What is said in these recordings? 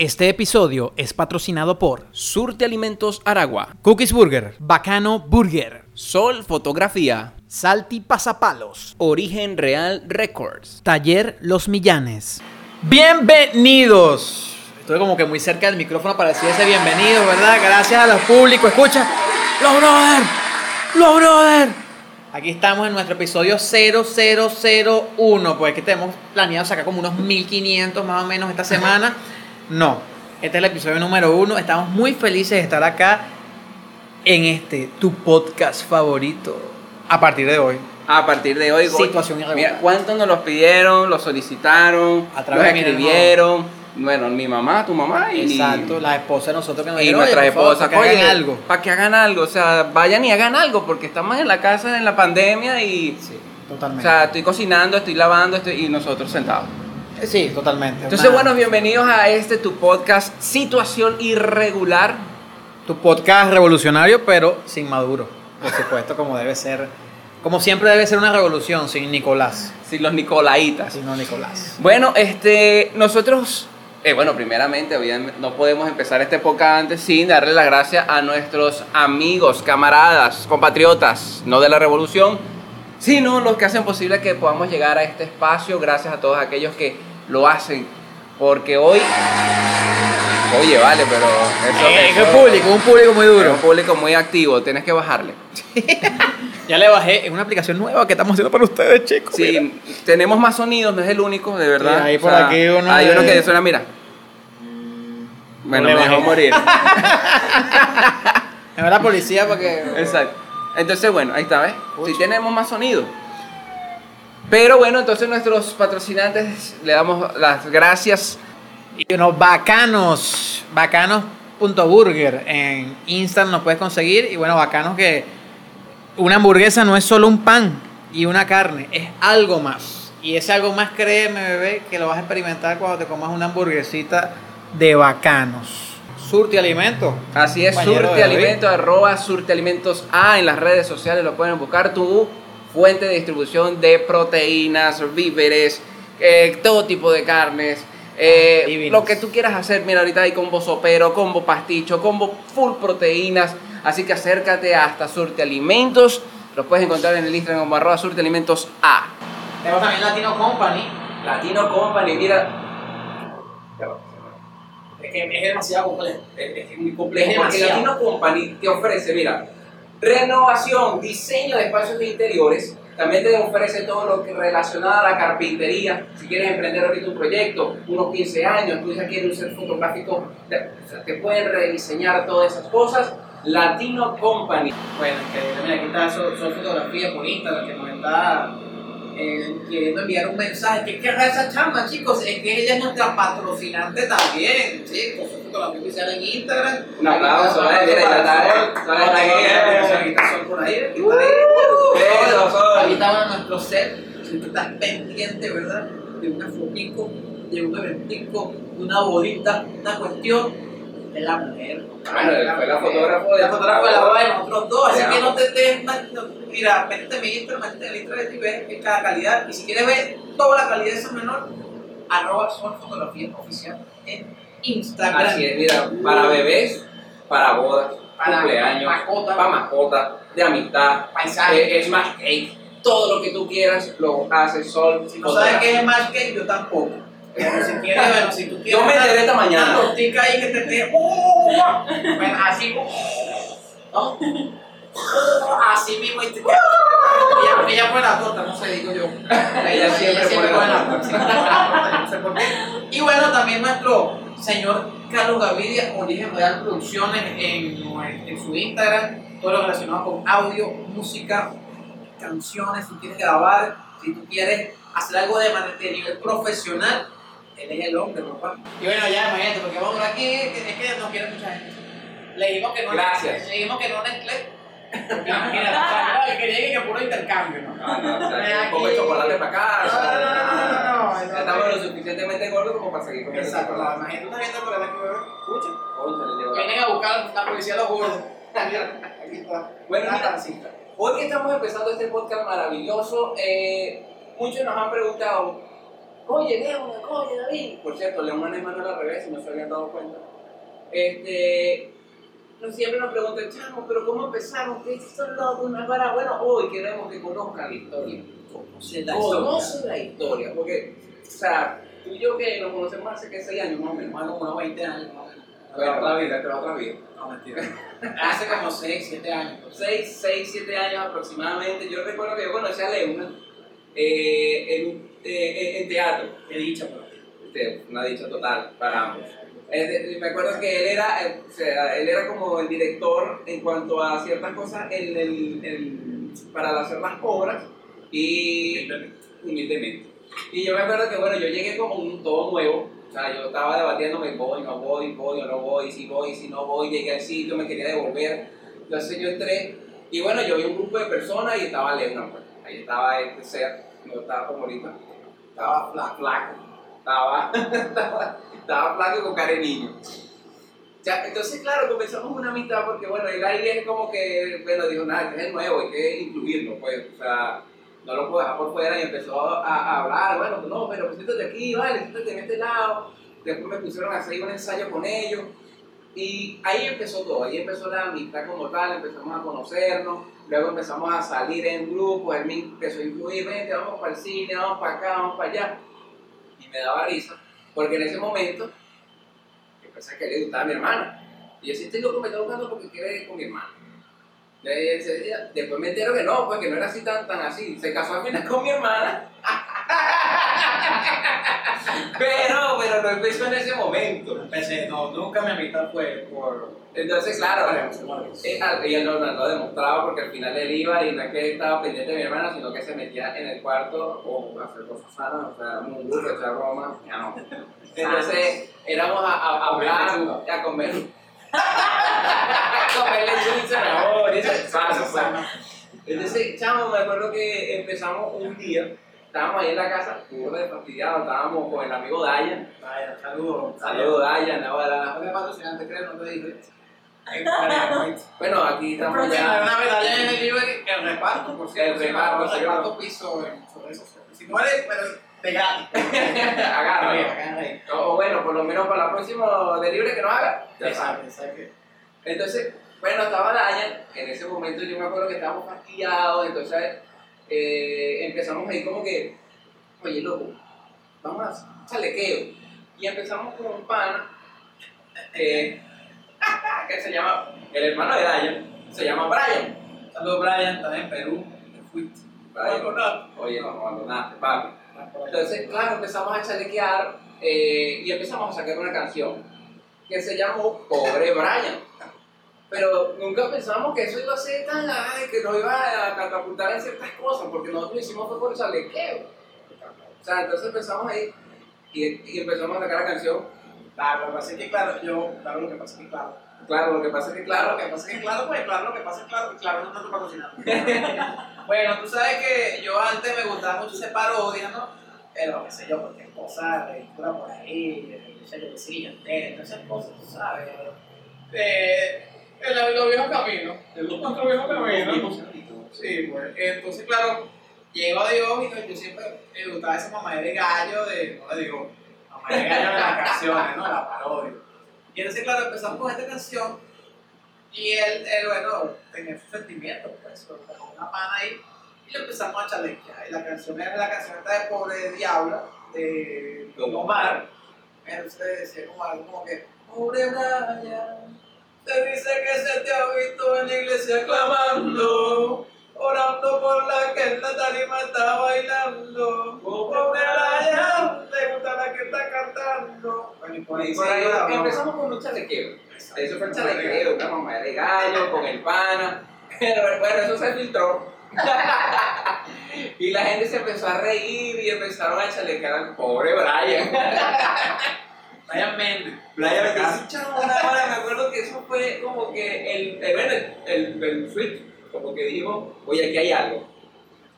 Este episodio es patrocinado por Surte Alimentos Aragua, Cookies Burger, Bacano Burger, Sol Fotografía, Salty Pasapalos, Origen Real Records. Taller Los Millanes. Bienvenidos. Estoy como que muy cerca del micrófono para decir ese bienvenido, ¿verdad? Gracias a los públicos. Escucha. Los brother. Los brother. Aquí estamos en nuestro episodio 0001. Pues que tenemos planeado sacar como unos 1500 más o menos esta semana. No. Este es el episodio número uno. Estamos muy felices de estar acá en este, tu podcast favorito. A partir de hoy. A partir de hoy, Situación irregular. Mira, ¿cuántos nos los pidieron? Los solicitaron, A través los mi escribieron. Bueno, mi mamá, tu mamá y, Exacto, la esposa de nosotros que nos y dijeron, nuestra "Oye, por favor, esposa. para que hagan Oye, algo. Para que hagan algo, o sea, vayan y hagan algo, porque estamos en la casa en la pandemia y. Sí, O totalmente. sea, estoy cocinando, estoy lavando estoy, y nosotros sentados. Sí, totalmente. Entonces, Una- bueno, bienvenidos a este tu podcast, Situación Irregular. tu podcast revolucionario, pero sin Maduro. Por supuesto, como debe ser. Como siempre debe ser una revolución, sin Nicolás. Sin los Nicolaitas. Sin no Nicolás. Bueno, este, nosotros, eh, bueno, primeramente, no podemos empezar este podcast antes sin darle las gracias a nuestros amigos, camaradas, compatriotas, no de la revolución, sino los que hacen posible que podamos llegar a este espacio, gracias a todos aquellos que lo hacen, porque hoy, oye, vale, pero eso, Eh, eso- qué público, un público muy es duro. un público muy activo, tienes que bajarle. Ya le bajé, es una aplicación nueva que estamos haciendo para ustedes, chicos. mira. Sí, tenemos más sonidos, no es el único, de verdad. Sí, ahí por aquí uno Hay de- uno que suena, mira. Bueno, me dejó morir. Va la policía para que. Exacto. Entonces, bueno, ahí está, ¿ves? Sí tenemos más sonido. Pero bueno, entonces nuestros patrocinantes le damos las gracias. Y unos bacanos, bacanos.burger en Instagram nos puedes conseguir. Y bueno, bacanos que una hamburguesa no es solo un pan y una carne, es algo más. Y ese algo más, créeme, bebé, que lo vas a experimentar cuando te comas una hamburguesita de bacanos. Surti Alimento. Así es, Surte. Alimentos, arroba Surte Alimentos A en las redes sociales, lo pueden buscar. Tu fuente de distribución de proteínas, víveres, eh, todo tipo de carnes. eh, Divinos. lo que tú quieras hacer, mira, ahorita hay combo sopero, combo pasticho, combo full proteínas. Así que acércate hasta Surte Alimentos. Lo puedes encontrar en el Instagram como arroba Surte Alimentos A. Tenemos también Latino Company. Latino Company, mira. Es que es demasiado complejo. Es, es muy complejo Es porque. Latino Company te ofrece, mira, renovación, diseño de espacios interiores, también te ofrece todo lo que relacionado a la carpintería. Si quieres emprender ahorita un proyecto, unos 15 años, tú ya quieres un set fotográfico, te, te pueden rediseñar todas esas cosas. Latino Company. Bueno, que mira, aquí está, son, son fotografías por Instagram que nos está eh, queriendo enviar un mensaje. ¿Qué querrá esa chama, chicos? Es que ella es nuestra patrocinante también, chicos. Son fotografías que dan en Instagram. Un aplauso, eh, mira, ya está, Sol, está aquí. Aquí está Sol por ahí, aquí está ahí. Sol. Aquí estaba nuestro set. Si tú estás pendiente, ¿verdad? De una fotico, de un eventico, de una bolita, una cuestión de la mujer. Bueno, fue la fotógrafo de- la fotógrafo de la boda de nosotros dos. Así que no te des más- no, Mira, métete mi Instagram, métete el Instagram y ves que cada calidad. Y si quieres ver toda la calidad de esa menor, arroba son fotografía oficial en Instagram. Así es, mira, para bebés, para bodas, Para cumpleaños, mascotas. para mascotas, de amistad, Paisaje. eh, Smash Cake, todo lo que tú quieras lo hace Sol. Si no sabes qué es más que yo tampoco. Pero si quieres, bueno, si tú quieres. Yo me enteré esta mañana. Una tortica ahí que te quede. Bueno, así. ¿No? Así mismo. Y te. Ella, ella pone la torta, no sé, digo yo. Ella siempre pone la torta. siempre pone la torta, no sé por qué. Y bueno, también nuestro señor Carlos Gavidia, Origen Real Producciones, en, en su Instagram, todo lo relacionado con audio, música, canciones, si quieres grabar, si tú quieres hacer algo de, de nivel profesional, él es el hombre, papá. Y bueno, ya imagínate, porque vamos aquí, es que nos quiere mucha gente. Le dijimos que no Gracias. Le dijimos que no Nestlé. Imagínate, que llegue que puro intercambio, ¿no? Ah, no, o sea, aquí. chocolate para acá. No, no, no, no, no, no, no, estamos lo suficientemente gordos como para seguir comiendo Exacto, imagínate una gente por aquí, bebé. Escucha. Vienen a buscar la policía de los gordos. Aquí está. Bueno, mira. Hoy que estamos empezando este podcast maravilloso, eh, muchos nos han preguntado oye, León, oye, David. Por cierto, León es mano al revés, si no se habían dado cuenta. Este, no siempre nos preguntan, chamo, pero ¿cómo empezaron? ¿Qué son los una para? Bueno, hoy queremos que conozcan la historia. Conoce la Conoce la historia, porque, o sea, tú y yo que nos conocemos hace que 6 años más o menos. Más como unos 20 años más o menos. Pero otra vida, pero otra vida. No, mentira. Hace como 6, 7 años. 6, 6, 7 años aproximadamente. Yo recuerdo que yo conocí a Leuna eh, en, eh, en teatro. Qué dicha, pero. Este, una dicha total para ambos. Me acuerdo que él era, eh, o sea, él era como el director en cuanto a ciertas cosas en el, en- para hacer las obras y humildemente. Y yo me acuerdo que bueno, yo llegué como un todo nuevo, o sea, yo estaba debatiéndome, voy, no voy, voy o no voy, si voy, si no voy, llegué al sitio, me quería devolver, entonces yo entré y bueno, yo vi un grupo de personas y estaba Leona, pues, ahí estaba este ser, no estaba como ahorita, estaba fla- flaco, estaba, estaba, estaba flaco con cara de niño. Ya, entonces, claro, comenzamos una amistad porque, bueno, el aire es como que, bueno, dijo, nada, este es el nuevo, hay que incluirlo, pues, o sea, no lo puedo dejar por fuera y empezó a, a hablar, bueno, no, pero siéntate aquí, vale, siéntate en este lado. Después me pusieron a hacer un ensayo con ellos y ahí empezó todo, ahí empezó la amistad como tal, empezamos a conocernos, luego empezamos a salir en grupos, él me empezó a incluir, vente, vamos para el cine, vamos para acá, vamos para allá. Y me daba risa, porque en ese momento yo pensé que le gustaba a mi hermana. Y yo sí estoy loco, me está buscando porque quiere ir con mi hermana. Después me entero que no, pues que no era así tan, tan así. Se casó al final con mi hermana. pero, pero no empezó en ese momento. Empecé, no, nunca mi amistad fue por. Entonces, claro, Vale, eh, al- y él no, no lo demostraba porque al final él iba y no es que estaba pendiente de mi hermana, sino que se metía en el cuarto o a hacer cosas sanas, o sea, un gusto, echar broma, ya no. Entonces, éramos a, a, a hablar, a comer. a comer lechuga y zanahoria, esas cosas. Entonces, chamo, me acuerdo que empezamos un día, estábamos ahí en la casa, burro de fastidiado, estábamos con el amigo Dayan. Vaya, saludos. Saludos, Dayan, ahora. No me patrocinante, creo, no te dije. Bueno, aquí estamos ya. una medalla en el delivery, el reparto, por cierto. El reparto, el reparto piso en. Si no eres, pero de gratis. Agarra. Ahí. O bueno, por lo menos para el próximo delivery que nos haga. Ya sabes. Entonces, bueno, estaba Dayan. En ese momento yo me acuerdo que estábamos fastidiados. Entonces, eh, empezamos ahí como que, oye, loco, vamos a chalequeo. Y empezamos con un pana eh, que se llama, el hermano de Dayan, se llama Brian. Saludos, Brian, estás en Perú. Te fuiste. Brian, oye, nos abandonaste, papi. Entonces, claro, empezamos a chalequear eh, y empezamos a sacar una canción que se llamó Pobre Brian. Pero nunca pensamos que eso iba a ser tan ay, que nos iba a catapultar en ciertas cosas, porque nosotros lo hicimos fue por chalequeo. O sea, entonces empezamos ahí y, y empezamos a sacar la canción. Claro, lo que pasa es que, claro, yo, claro, lo que pasa es que, claro. Claro, lo que pasa es que, Claro, lo que pasa es que, claro, pues, claro, lo que pasa es claro, claro, no tanto patrocinando. bueno, tú sabes que yo antes me gustaba mucho hacer parodias, ¿no? Pero, qué sé yo, cualquier cosa, ridícula por ahí, eh, qué sé yo, que sí, entera, todas esas cosas, tú sabes. Eh, en los, los viejos caminos, en los cuatro viejos caminos. Sí, pues, entonces, claro, llegó Dios y yo siempre me gustaba esa mamá de gallo de, no le digo, mamá de gallo de las canciones, ¿no? La parodia. Y entonces, claro, empezamos con esta canción y él, él bueno, tenía sus sentimientos, pues, con una pana ahí y lo empezamos a chalequear. Y la canción era la canción esta de Pobre Diabla, de Don Omar. Entonces decía como algo como que, Pobre Brian, te dice que se te ha visto en la iglesia clamando, orando por la que en la tarima está bailando. Pobre Brian, te gusta la que está cantando. Bueno, y por ahí, Sí, por ahí la broma. empezamos con un chalequeo. Eso fue el chalequeo, una mamá de gallo con el pana. Pero bueno, eso se filtró. y la gente se empezó a reír y empezaron a chalequear al pobre Brian. Brian Méndez. Brian me dice, chavo, una hora, me acuerdo que eso fue como que el, el, bueno, el, el, el switch, como que dijo, oye, aquí hay algo.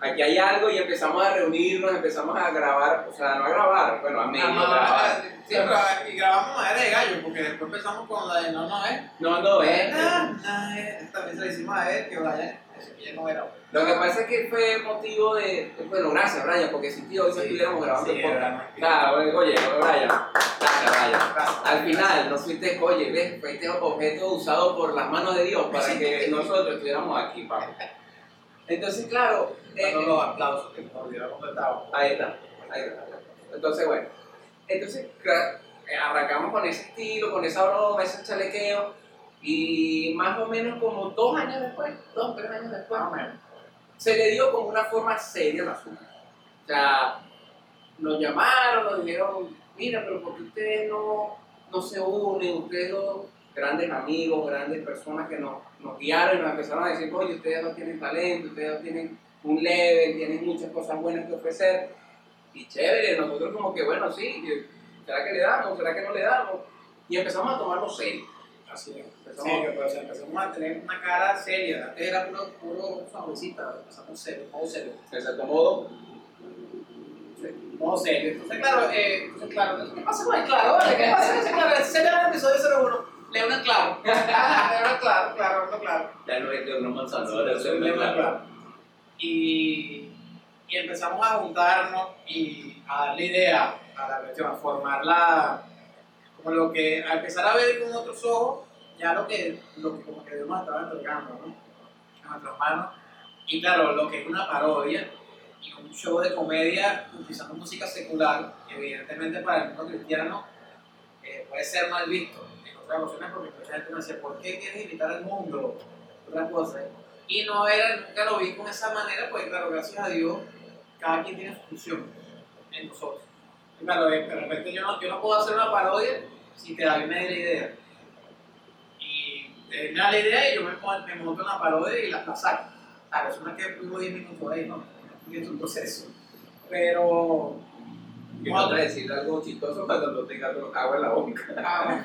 Aquí hay algo y empezamos a reunirnos, empezamos a grabar, o sea, no a grabar, bueno, a medio grabar. Sí, pero y grabamos madera de gallo, porque después empezamos con la de no, no es. No, no, eh. No, no es. También se le hicimos a él que que ya no era. Lo que pasa es que fue motivo de. Bueno, gracias, Brian, porque si tío hoy no Sí, estuviéramos grabando sí, el podcast. Claro, oye, oye, Brian. Gracias, Brian. Al final, no fuiste, oye, ves, fuiste objeto usado por las manos de Dios para que nosotros estuviéramos aquí, papá. Entonces, claro. eh, Dando los aplausos que nos. Ahí está, ahí está. Entonces, bueno, entonces eh, arrancamos con ese estilo, con esa broma, ese chalequeo, y más o menos como dos años después, dos, tres años después, Más o menos. se le dio como una forma seria al asunto. O sea, nos llamaron, nos dijeron, mira, pero ¿por qué ustedes no, no se unen? Ustedes dos grandes amigos, grandes personas que nos, nos guiaron y nos empezaron a decir, oye, ustedes no tienen talento, ustedes no tienen un level, tienen muchas cosas buenas que ofrecer. Y chévere, nosotros como que, bueno, sí, ¿será que le damos? ¿Será que no le damos? Y empezamos a tomarlo serio. Así es. Empezamos- sea, empezamos a tener una cara seria. Antes era puro, puro sonrisita, empezamos serio, modo serio. Cierto modo, Modo serio. Entonces, claro, eh, entonces, claro, ¿qué pasa con el claro? Vale, ¿qué pasa con ese claro? Ese era el episodio 01. Leona claro. Leona claro, claro, no claro. ya no es Sí, sí, una Leona claro. Y, y empezamos a juntarnos y a darle idea a la cuestión, a formarla como lo que, a empezar a ver con otros ojos ya lo que, lo que como que nos estaba entregando, ¿no? En nuestras manos. Y claro, lo que es una parodia y un show de comedia utilizando música secular, evidentemente para el mundo cristiano eh, puede ser mal visto en otras ocasiones porque mucha gente me decía, ¿por qué quieres imitar al mundo? Otra cosa. Y no era, nunca lo vi con esa manera, porque claro, gracias a Dios, cada quien tiene su función en nosotros. Claro, de repente yo no, yo no puedo hacer una parodia si que David me dé la idea. Y él me da la idea y yo me, me monto una parodia y la, la saco. No es que vivo 10 minutos ahí, no. Es un proceso. Pero. Y no te decir algo chistoso cuando no tenga agua en la boca. Ah,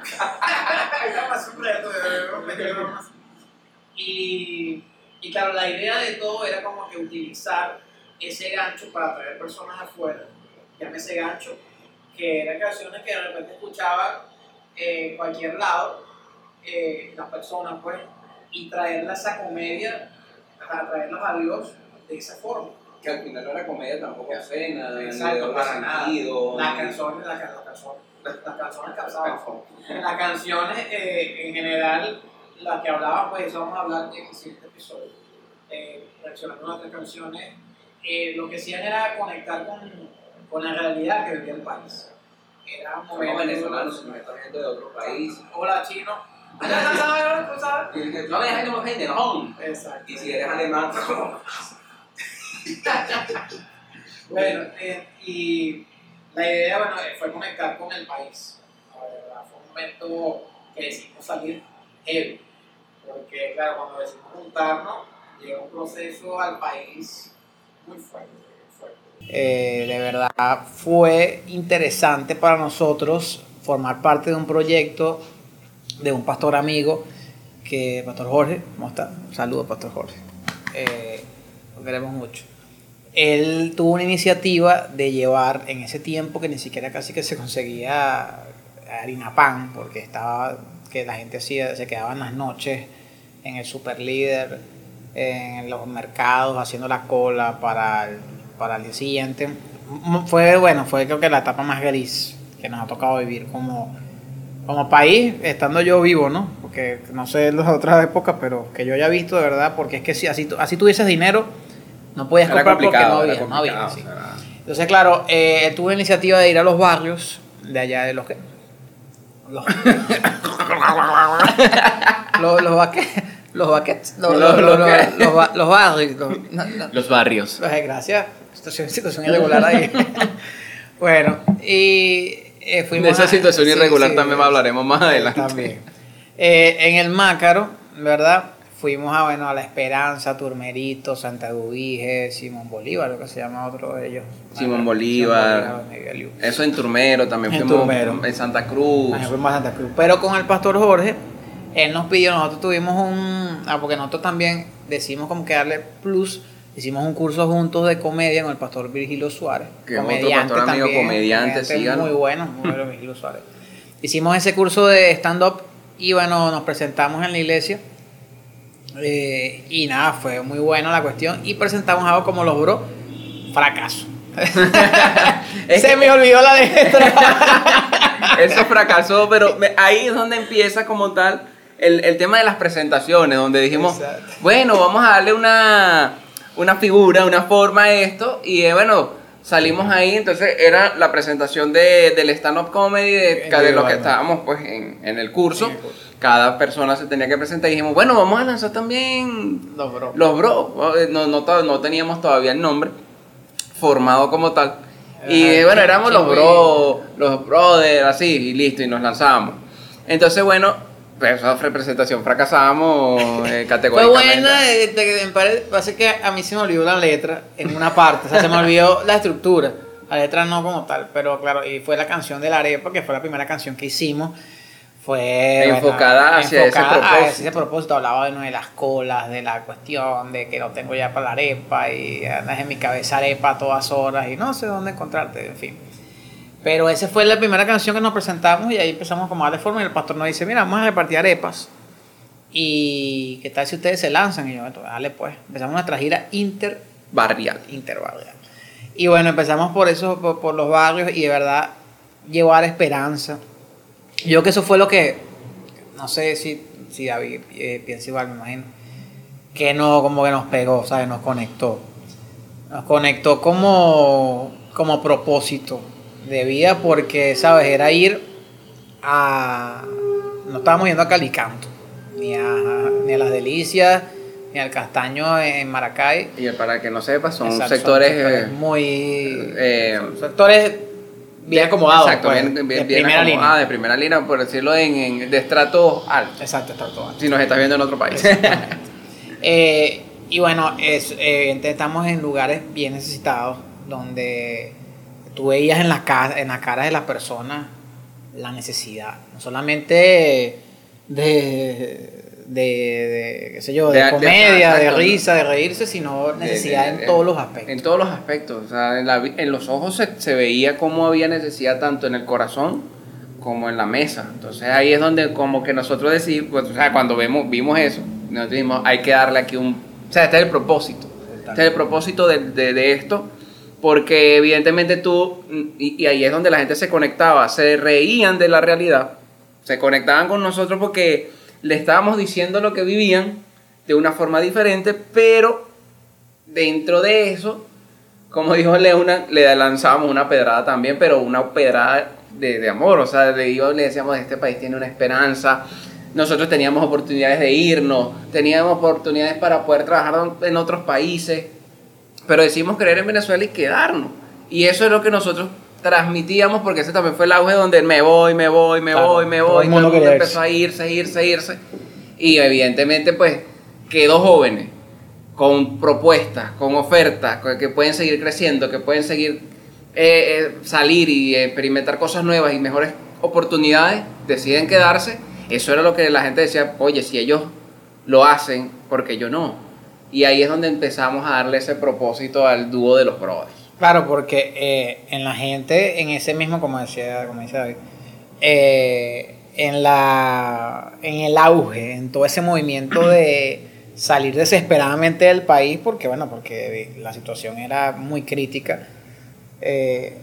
un reto de. Y, y claro, la idea de todo era como que utilizar ese gancho para atraer personas afuera, llámese gancho, que eran canciones que de repente escuchaban en cualquier lado, eh, las personas pues, y traerla esa comedia, a traerlas a Dios de esa forma. Que al final no era comedia tampoco cena, ni de Exacto, para nada. Las canciones, las, las canciones, las canciones cansaban. Las canciones eh, en general, las que hablaban, pues eso vamos a hablar en el siguiente episodio. Eh, reaccionando a nuestras canciones, eh, lo que hacían era conectar con, con la realidad que vivía el país. Era un Somos momento- venezolanos, de otro país. Hola, chino. No me dejes como gente, no. Exacto. Y si eres alemán, Bueno, eh, y la idea, bueno, fue conectar con el país. Fue un momento que decidimos salir heavy. Porque, claro, cuando decidimos juntarnos, llegó un proceso al país muy fuerte. Eh, de verdad, fue interesante para nosotros formar parte de un proyecto de un pastor amigo, que Pastor Jorge, ¿cómo está? Un saludo, Pastor Jorge. Eh, lo queremos mucho él tuvo una iniciativa de llevar en ese tiempo que ni siquiera casi que se conseguía harina pan, porque estaba que la gente hacía, se quedaba en las noches en el super líder, en los mercados, haciendo la cola para para el día siguiente. Fue bueno, fue creo que la etapa más gris que nos ha tocado vivir como, como país, estando yo vivo, ¿no? Porque no sé las otras épocas, pero que yo haya visto de verdad, porque es que si así, así tuvieses dinero, no podías era comprar porque no había, no había, sí. Entonces, claro, eh, tuve la iniciativa de ir a los barrios de allá de los que. Los, los, los, los baquets. Los, los, los, los, los ba- los barrios. los- no, no. Los barrios. Gracias. Situación, situación irregular ahí. bueno, y eh, fuimos. De esa a- situación sí, irregular sí, también hablaremos más adelante. También. Eh, en el Mácaro, ¿verdad? Fuimos a, bueno, a La Esperanza, Turmerito, Santa Dubige, Simón Bolívar, lo que se llama otro de ellos. Simón Bolívar. Eso en Turmero también En fuimos Turmero. en Santa Cruz. Ajá, fuimos a Santa Cruz. Pero con el pastor Jorge, él nos pidió, nosotros tuvimos un. Ah, porque nosotros también decimos como que darle plus Hicimos un curso juntos de comedia con el pastor Virgilio Suárez. Que es otro pastor amigo comediante, síganlo. Muy bueno, muy bueno Virgilio Suárez. Hicimos ese curso de stand-up y bueno, nos presentamos en la iglesia. Eh, y nada, fue muy buena la cuestión. Y presentamos algo como los bros. Fracaso. Se me olvidó la letra. Eso fracasó, pero ahí es donde empieza como tal el, el tema de las presentaciones, donde dijimos, Exacto. bueno, vamos a darle una, una figura, una forma a esto, y eh, bueno, salimos ahí, entonces era la presentación de, del stand-up comedy, de, de lo que estábamos pues en, en el curso. Cada persona se tenía que presentar y dijimos, bueno, vamos a lanzar también Los bros. los bros. No, no, to- no teníamos todavía el nombre formado como tal. Y eh, bueno, éramos los bros, los brothers, así, y listo, y nos lanzábamos. Entonces, bueno, esa representación fracasamos eh, Fue categóricamente. buena, eh, te- me pare- pasa que a mí se me olvidó la letra en una parte, o sea, se me olvidó la estructura, la letra no como tal, pero claro, y fue la canción de la arepa, que fue la primera canción que hicimos, fue Enfocada hacia ese enfocada a propósito. ese propósito, hablaba de, no, de las colas, de la cuestión, de que lo tengo ya para la arepa, y andas en mi cabeza arepa a todas horas, y no sé dónde encontrarte, en fin. Pero esa fue la primera canción que nos presentamos y ahí empezamos como a darle forma y el pastor nos dice, mira, vamos a repartir arepas. Y qué tal si ustedes se lanzan y yo, "Bueno, dale pues. Empezamos nuestra gira inter Barrial. interbarrial. Y bueno, empezamos por eso, por, los barrios y de verdad llevar esperanza. Yo que eso fue lo que, no sé si, si David eh, piensa igual, me imagino, que no, como que nos pegó, ¿sabes? Nos conectó. Nos conectó como, como propósito de vida porque, ¿sabes? Era ir a... No estábamos yendo a Calicanto, ni a, ni a Las Delicias, ni al Castaño en Maracay. Y para que no sepa, son Exacto, sectores... sectores eh, muy eh, son sectores bien acomodados Exacto, pues, bien, bien, de bien primera línea de primera línea, por decirlo en, en- de estrato alto. exacto está todo Si nos estás viendo en otro país. Eh, y bueno es, eh, estamos en lugares bien necesitados donde tú veías en la cara en la cara de las personas la necesidad no solamente de de, de, qué sé yo de, comedia de, risa de reírse sino necesidad en todos los aspectos En todos los aspectos. O sea, en, la en los ojos se, se veía cómo había necesidad tanto en el corazón como en la mesa. Entonces ahí es donde como que nosotros decidimos, pues, o sea, cuando vemos, vimos eso, nosotros dijimos, hay que darle aquí un... O sea, este es el propósito. Este es el propósito de esto. Porque evidentemente tú, y, ahí es donde la gente se conectaba, se reían de la realidad, se conectaban con nosotros porque le estábamos diciendo lo que vivían de una forma diferente, pero dentro de eso, como dijo Leona, le lanzábamos una pedrada también, pero una pedrada de, de amor, o sea, le, le decíamos, este país tiene una esperanza, nosotros teníamos oportunidades de irnos, teníamos oportunidades para poder trabajar en otros países, pero decidimos creer en Venezuela y quedarnos. Y eso es lo que nosotros transmitíamos, porque ese también fue el auge donde me voy, me voy, me Claro, voy, me todo voy, el todo el mundo quería empezó a irse, irse, irse. Y evidentemente, pues, quedó jóvenes, con propuestas, con ofertas, que pueden seguir creciendo, que pueden seguir eh, eh, salir y experimentar cosas nuevas y mejores oportunidades, deciden quedarse. Eso era lo que la gente decía, oye, si ellos lo hacen, porque yo no? Y ahí es donde empezamos a darle ese propósito al dúo de los brothers. Claro, porque eh, en la gente, en ese mismo, como decía, como dice David, eh, en, la, en el auge, en todo ese movimiento de salir desesperadamente del país, porque bueno, porque la situación era muy crítica, eh,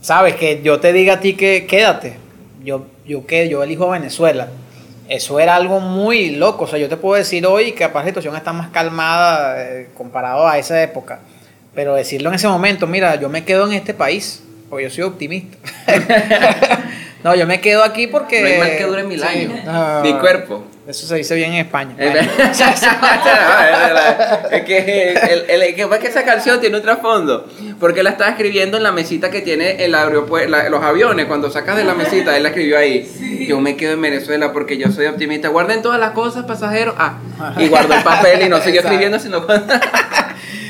sabes, que yo te diga a ti que quédate, yo, yo, yo elijo Venezuela. Eso era algo muy loco. O sea, yo te puedo decir hoy que capaz la situación está más calmada eh, comparado a esa época. Pero decirlo en ese momento, mira, yo me quedo en este país, porque yo soy optimista. no, yo me quedo aquí porque... No hay mal que dure mil Sí, años. no, Mi cuerpo. Eso se dice bien en España. Es que, el, el- que esa canción tiene un trasfondo. Porque la estaba escribiendo en la mesita que tiene el aeropuerto, la- los aviones. Cuando sacas de la mesita, él la escribió ahí. Yo me quedo en Venezuela porque yo soy optimista. Guarden todas las cosas, pasajeros. Ah, y guardó el papel y no siguió escribiendo, sino cuando.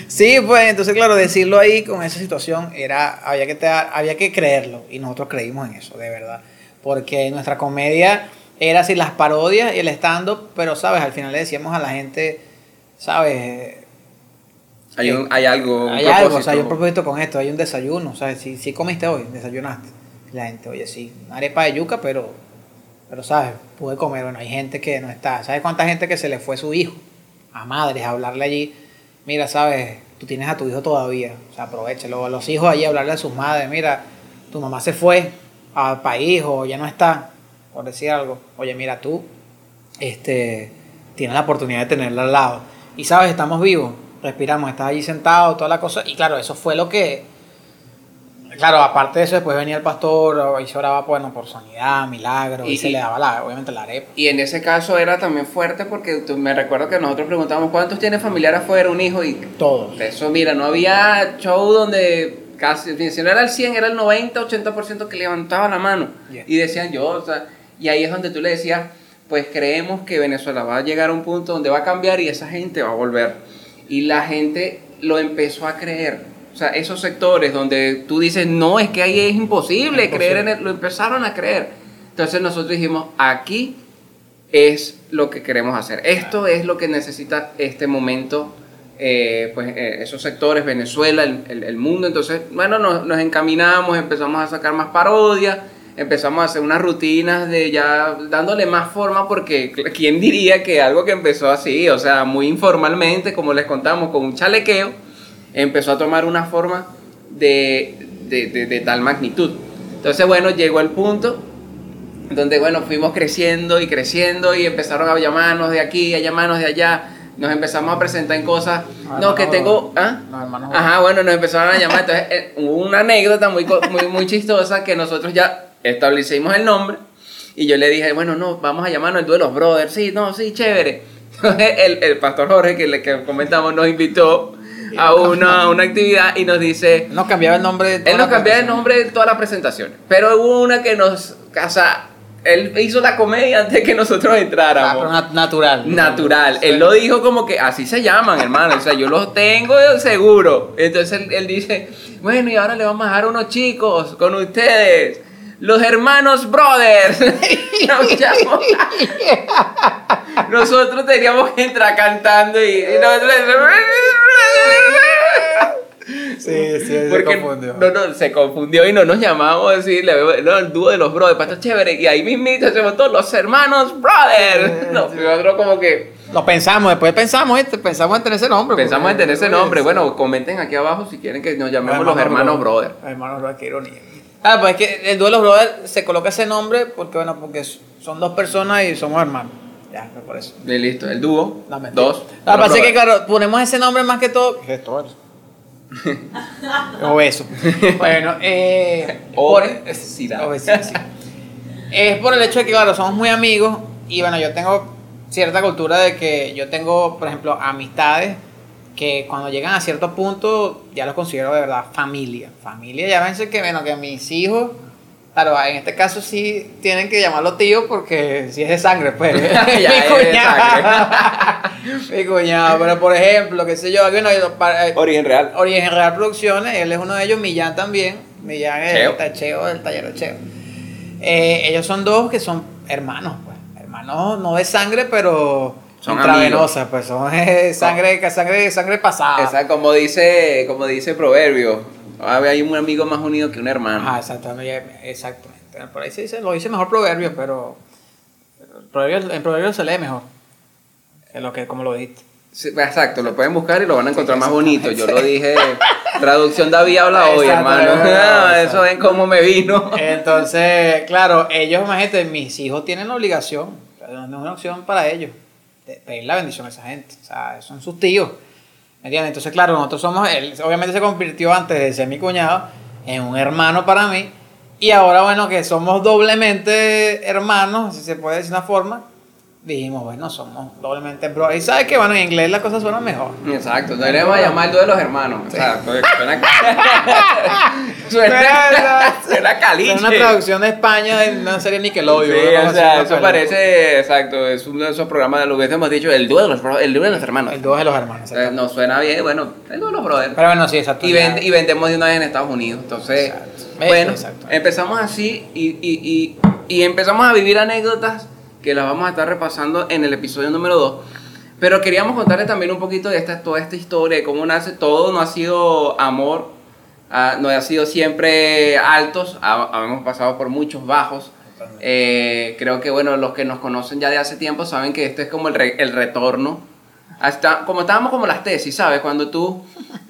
Sí, pues entonces claro, decirlo ahí con esa situación era había que te- había que creerlo y nosotros creímos en eso, de verdad, porque nuestra comedia era así las parodias y el stand up, pero sabes, al final le decíamos a la gente, sabes, Hay, un, hay algo, un hay algo, o sea, hay un propósito con esto, hay un desayuno, o sea, si, si comiste hoy, desayunaste. Y La gente, oye, sí, una arepa de yuca, pero, pero, ¿sabes? Pude comer, bueno, hay gente que no está, ¿sabes cuánta gente que se le fue su hijo? A madres, a hablarle allí, mira, ¿sabes? Tú tienes a tu hijo todavía, o sea, aprovechalo, a los hijos allí, hablarle a sus madres, mira, tu mamá se fue al país o ya no está, por decir algo, oye, mira, tú, este, tienes la oportunidad de tenerla al lado. Y sabes, estamos vivos, respiramos, estás allí sentado, toda la cosa. Y claro, eso fue lo que. Claro, aparte de eso, después venía el pastor y se oraba bueno, por sanidad, milagro, y, Y- se y- le daba la, obviamente la arepa. Y en ese caso era también fuerte porque tú- me recuerdo que nosotros preguntábamos cuántos tiene familiar afuera, un hijo, y Todos. eso, mira, no había show donde casi, si no era el 100, era el 90, 80% que levantaba la mano Yeah. y decían yo, o sea, y ahí es donde tú le decías, pues creemos que Venezuela va a llegar a un punto donde va a cambiar y esa gente va a volver. Y la gente lo empezó a creer. O sea, esos sectores donde tú dices, no, es que ahí es imposible, Es creer en imposible. él, lo empezaron a creer. Entonces nosotros dijimos, aquí es lo que queremos hacer. Esto es lo que necesita este momento, eh, pues eh, esos sectores, Venezuela, el, el- el mundo. Entonces, bueno, nos, nos encaminamos, empezamos a sacar más parodias, empezamos a hacer unas rutinas de ya dándole más forma, porque quién diría que algo que empezó así, o sea, muy informalmente, como les contamos, con un chalequeo, empezó a tomar una forma de, de, de- de tal magnitud. Entonces, bueno, llegó el punto donde, bueno, fuimos creciendo y creciendo y empezaron a llamarnos de aquí, a llamarnos de allá. Nos empezamos a presentar en cosas. No, que tengo. ¿ah? Ajá, bueno, nos empezaron a llamar. Entonces, eh, hubo una anécdota muy, muy, muy chistosa que nosotros ya establecimos el nombre. Y yo le dije, bueno, no, vamos a llamarnos el de los brothers. Sí, no, sí, chévere. Entonces, el, el pastor Jorge, que le que comentamos, nos invitó a una, una actividad y nos dice, Nos cambiaba el nombre de él nos cambiaba el nombre de todas las presentaciones. Pero hubo una que nos. O sea, él hizo la comedia antes que nosotros Ah, pero entráramos. nat- natural. Natural. Él lo dijo como que así se llaman, hermano. O sea, yo los tengo seguro. Entonces él, él dice: Bueno, y ahora le vamos a dejar unos chicos con ustedes. Los hermanos Brothers. Nos llamó. Nosotros teníamos que entrar cantando y, y nosotros. Sí, sí, se Porque confundió. No, no, se confundió y no nos llamamos así, le- no, el dúo de los brothers, pasto chévere, y ahí mismito hacemos todos los hermanos brothers. No, nosotros como que Lo pensamos, después pensamos, ¿viste? pensamos en tener ese nombre. pensamos en tener ese nombre. Bueno, comenten aquí abajo si quieren que nos llamemos los hermanos brothers. Hermanos brothers, qué ironía. Ah, pues es que el dúo de los brothers se coloca ese nombre porque, bueno, porque son dos personas y somos hermanos. Ya, fue por eso. Y listo, el dúo, No, dos. Lo que los pasa es que, claro, ponemos ese nombre más que todo. ¿Qué es esto? Obeso. Bueno, eh. por- Obesidad. Obesidad, sí. Es por el hecho de que, claro, somos muy amigos y, bueno, yo tengo cierta cultura de que yo tengo, por ejemplo, amistades que cuando llegan a cierto punto ya los considero de verdad familia. Familia, ya ven que, bueno, que mis hijos. Claro, en este caso sí tienen que llamarlo tío porque si es de sangre, pues. Mi cuñado. Mi cuñado, pero por ejemplo, qué sé yo, aquí no, yo, para- eh, Origen real. Origen Real Producciones, él es uno de ellos, Millán también. Millán es el tacheo del taller de Cheo. Eh, ellos son dos que son hermanos, pues. Hermanos no de sangre, pero Son intravenosa, pues son eh, sangre, sangre, sangre pasada. Esa, como dice, como dice Proverbio, a ver, hay un amigo más unido que un hermano. Ajá, exactamente, exactamente. Por ahí se dice, lo dice mejor Proverbio, pero proverbio, en Proverbio se lee mejor. Lo que, como lo dijiste. Sí, exacto, lo pueden buscar y lo van a encontrar más bonito. Yo lo dije, traducción David habla hoy, Exacto, hermano. exacto. Ah, Eso es como me vino. Entonces, claro, ellos, imagínate, mis hijos tienen la obligación, no es una opción para ellos, pedir la bendición a esa gente. O sea, son sus tíos. ¿Me entiendes? Entonces, claro, nosotros somos, él obviamente se convirtió antes de ser mi cuñado en un hermano para mí. Y ahora, bueno, que somos doblemente hermanos, si se puede decir una forma, dijimos, bueno, somos doblemente bro. Y sabes que, bueno, en inglés las cosas suenan mejor. Exacto, a llamar el de los hermanos. O sea, pues, suena, suena, suena Es caliche. una traducción de España de una serie Nickelodeon. Sí, o sea, eso parece, exacto, es uno de esos programas de lo que hemos dicho, el dúo de los, el dúo de los hermanos. El dúo de los hermanos. Eh, nos suena bien, bueno, el dúo de los brothers. Pero bueno, sí, exacto. y, vend- y vendemos de una vez en Estados Unidos. Entonces, Exacto. bueno, Exacto. empezamos así y, y, y, y empezamos a vivir anécdotas que las vamos a estar repasando en el episodio número 2. Pero queríamos contarles también un poquito de esta, toda esta historia, de cómo nace. Todo no ha sido amor, ah, no ha sido siempre altos, hemos pasado por muchos bajos. Eh, creo que, bueno, los que nos conocen ya de hace tiempo saben que este es como el, re- el retorno. Hasta, como estábamos como las tesis, ¿sabes? Cuando tú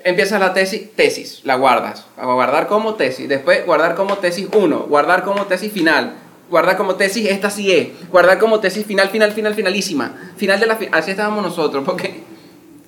empiezas la tesis, tesis, la guardas. A guardar como tesis. Después, guardar como tesis 1, guardar como tesis final. Guardar como tesis, esta sí es. Guardar como tesis final, final, final, finalísima. Final de la... fi- Así estábamos nosotros, porque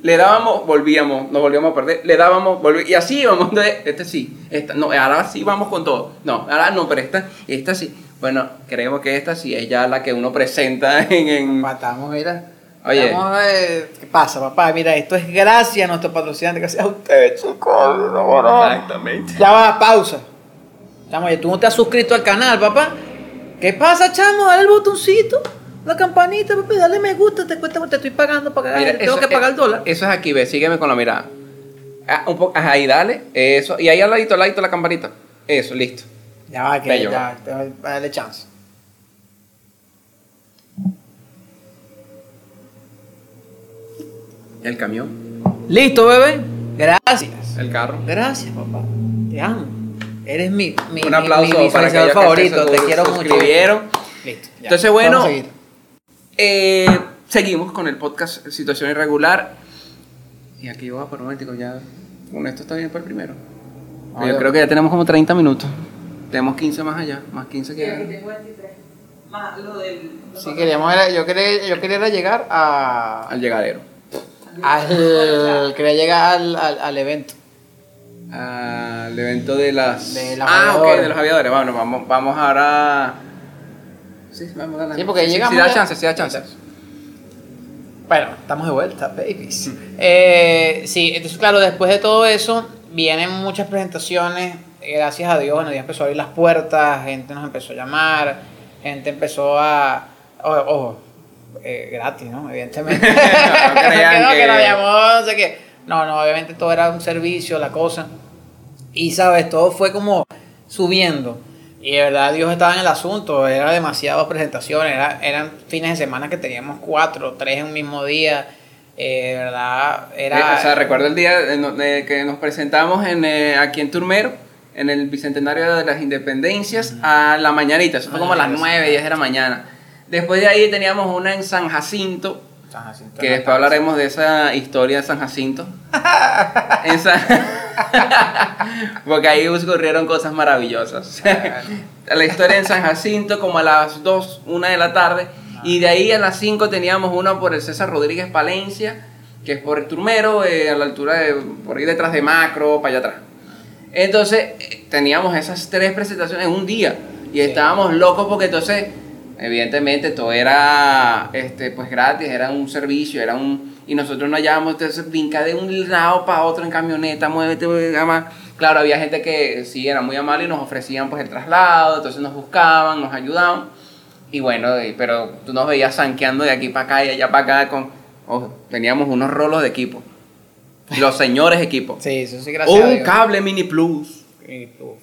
le dábamos, volvíamos, nos volvíamos a perder, le dábamos, volví- y así íbamos, entonces, este sí, esta, no, ahora sí vamos con todo, no, ahora no, pero esta, esta sí, bueno, creemos que esta sí es ya la que uno presenta en, en- Matamos, mira. Oye. Estamos, eh, ¿Qué pasa, papá? Mira, esto es gracias a nuestro patrocinante, gracias a ustedes, chicos. No, no. Exactamente. Ya va, pausa. Chamo, oye, tú no te has suscrito al canal, papá. ¿Qué pasa, chamo? Dale el botoncito, la campanita, papi, dale me gusta, te cuesta, te estoy pagando para Mira, tengo que pagar el eh, dólar. Eso es aquí, ve, sígueme con la mirada. Ah, un poco, ajá, ahí dale, eso, y ahí al ladito, al ladito la campanita, eso, listo. Ya va, que Bello, ya, te voy a darle chance. El camión, Listo, bebé. Gracias. el carro. Gracias, papá. Te amo. Eres mi, mi, Un mi- aplauso mi para visualizador aquellos que favorito. Te quiero mucho. Listo. ya. Entonces, bueno. Eh, seguimos con el podcast Situación Irregular. Y aquí voy a por un momentico, ya. Con esto está bien para el primero. Ah, Yo creo que ya tenemos como 30 minutos. Tenemos 15 más allá, más 15 que. Sí, queríamos, era- yo, quería, yo quería era llegar a, Al llegadero. al, quería llegar al, al, al evento. Al evento de las. De los ah, ok, de los aviadores. Bueno, vamos, vamos ahora. Sí, vamos a. Sí, porque sí, llegamos Sí, da chance, sí, da chance. Bueno, estamos de vuelta, babies. Eh, sí, entonces claro, después de todo eso, vienen muchas presentaciones. Gracias a Dios, bueno, empezó a abrir las puertas, gente nos empezó a llamar, gente empezó a... Ojo, ojo, eh, gratis, ¿no? Evidentemente. No crean que no, que que- nos llamó, no sé qué. No, no, obviamente todo era un servicio, la cosa. Y, ¿sabes? Todo fue como subiendo. Y de verdad Dios estaba en el asunto, era demasiadas presentaciones, era- eran fines de semana que teníamos cuatro, tres en un mismo día. Eh, de verdad, era... Eh, o sea, recuerdo el día de de que nos presentamos en, eh, aquí en Turmero, en el Bicentenario de las Independencias, a la mañanita. Eso fue como a las Mañanita, 9, 10 de la mañana. Después de ahí teníamos una en San Jacinto, San Jacinto que de después hablaremos de esa historia de San Jacinto. En San- Porque ahí ocurrieron cosas maravillosas. la historia en San Jacinto como a las 2, 1 de la tarde. Y de ahí a las 5 teníamos una por el César Rodríguez Palencia, que es por el Turmero, eh, a la altura de, por ahí detrás de Macro, para allá atrás. Entonces eh, teníamos esas tres presentaciones en un día y Sí. estábamos locos porque entonces, evidentemente, todo era este, pues gratis, era un servicio, era un... Y nosotros no hallábamos, entonces brinca de un lado para otro en camioneta, muévete, más. Claro, había gente que sí era muy amable y nos ofrecían pues el traslado, entonces nos buscaban, nos ayudaban. Y bueno, pero tú nos veías zanqueando de aquí para acá y allá para acá con... ojo, teníamos unos rolos de equipo. Los señores equipos. Sí, eso sí, gracias Un Dios. cable mini plus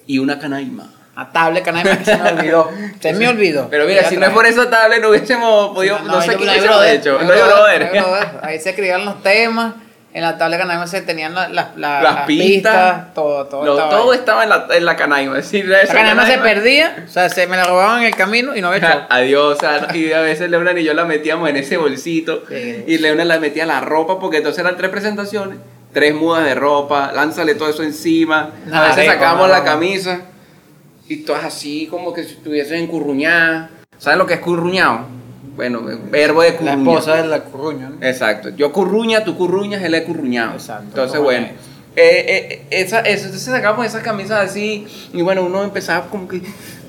y una canaima. Una tablet que se me olvidó. Se me olvidó. Pero mira, si no es por esa tablet no hubiésemos podido, no, sé yo- qué no hubiésemos hecho. no No brother, no. Ahí se escribían los temas. En la tabla canal se tenían la- las, la- Las las pistas, todo, todo. Estaba todo estaba en la, en la canaima. Es decir, La canaima se canaima- perdía, o sea, se me la robaban en el camino y no había. Adiós, o sea, y a veces Leona y yo la metíamos en ese bolsito Sí. y Leona la metía la ropa porque entonces eran tres presentaciones, tres mudas de ropa, lánzale todo eso encima, Nada, a veces no, la no. camisa y todas así como que si estuviesen encurruñadas. ¿Sabes lo que es curruñado? Bueno, verbo de La curruñar. esposa de la curruña, ¿no? Exacto. Yo curruña, tú curruñas, él es curruñado. Exacto. Entonces, ¿Cómo bueno. eh, eh, esa, eso, entonces sacamos esas camisas así y bueno, uno empezaba como que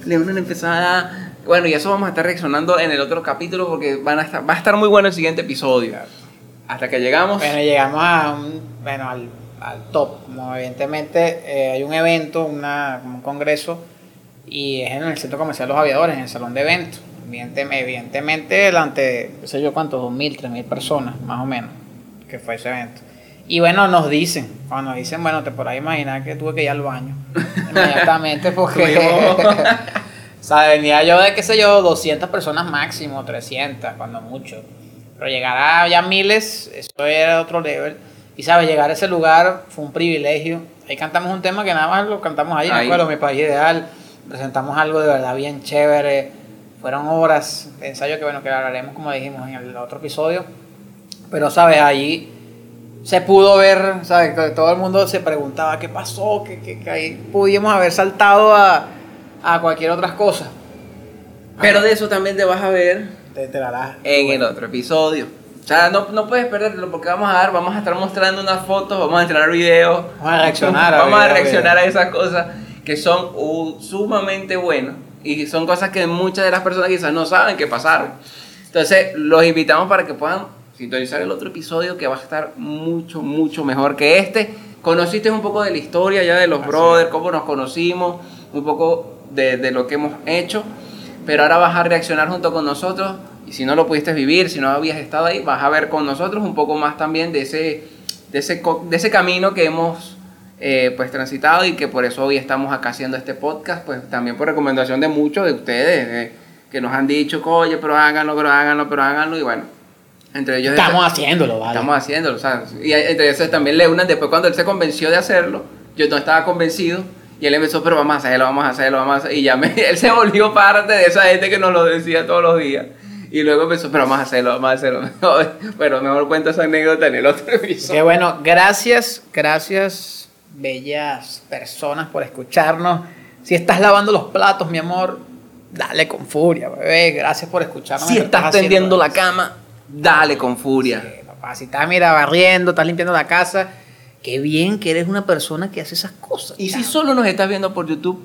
Leona le empezaba a... Bueno, y eso vamos a estar reaccionando en el otro capítulo porque van a estar, va a estar muy bueno el siguiente episodio. Hasta que llegamos... Bueno, llegamos a un, bueno, al, al top. Como evidentemente eh, hay un evento, una, como un congreso, y es en el centro comercial Los Aviadores, en el salón de eventos. Evidente- Evidentemente, delante de, no sé yo cuántos, dos mil, tres mil personas, más o menos, que fue ese evento. Y bueno, nos dicen, cuando nos dicen, bueno, te podrás imaginar que tuve que ir al baño. Inmediatamente, porque. O sea, venía yo de, qué sé yo, 200 personas máximo, 300, cuando mucho. Pero llegar a ya miles, eso era otro level. Y sabes, llegar a ese lugar fue un privilegio. Ahí cantamos un tema que nada más lo cantamos ahí, me Ahí. acuerdo, mi país ideal. Presentamos algo de verdad bien chévere. Fueron horas de ensayo que bueno, que hablaremos como dijimos en el otro episodio. Pero sabes, allí se pudo ver, ¿sabes? Todo el mundo se preguntaba qué pasó, que, que, que ahí pudimos haber saltado a, a cualquier otras cosa. Pero de eso también te vas a ver Te enterarás. en el otro episodio. O sea, no, no puedes perdértelo porque vamos a dar, vamos a estar mostrando unas fotos, vamos a entrenar videos. Vamos a reaccionar a Vamos a video, reaccionar video. a esas cosas que son uh, sumamente buenas y son cosas que muchas de las personas quizás no saben que pasaron. Entonces, los invitamos para que puedan sintonizar el otro episodio que va a estar mucho, mucho mejor que este. Conociste un poco de la historia ya de los brothers, cómo nos conocimos, un poco de, de lo que hemos hecho, pero ahora vas a reaccionar junto con nosotros y si no lo pudiste vivir, si no habías estado ahí, vas a ver con nosotros un poco más también de ese, de ese, de ese camino que hemos eh, pues transitado y que por eso hoy estamos acá haciendo este podcast, pues también por recomendación de muchos de ustedes eh, que nos han dicho, oye, pero háganlo, pero háganlo, pero háganlo y bueno, entre ellos Estamos haciéndolo, ¿vale? Estamos haciéndolo, sea, y entre esos también Leunan, después cuando él se convenció de hacerlo, yo no estaba convencido, y él empezó, pero vamos a hacerlo, vamos a hacerlo, vamos a hacerlo, y ya me- él se volvió parte de esa gente que nos lo decía todos los días, y luego empezó, pero vamos a hacerlo, vamos a hacerlo, pero mejor cuento esa anécdota en el otro Qué episodio. bueno, gracias, gracias, bellas personas por escucharnos. Si estás lavando los platos, mi amor, dale con furia, bebé. Gracias por escucharnos. Si estás haciendo tendiendo la eso. cama, dale con furia. Sí, papá, si estás, mira, barriendo, estás limpiando la casa, qué bien que eres una persona que hace esas cosas. Y si solo nos estás viendo por YouTube,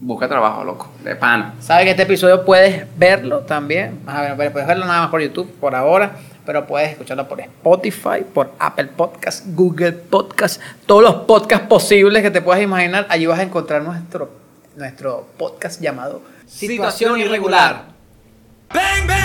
busca trabajo, loco, de pana. Sabes que este episodio puedes verlo también. A ver, pero puedes verlo nada más por YouTube por ahora, pero puedes escucharlo por Spotify, por Apple Podcast, Google Podcast, todos los podcasts posibles que te puedas imaginar. Allí vas a encontrar nuestro, nuestro podcast llamado Situación irregular. Bang, bang,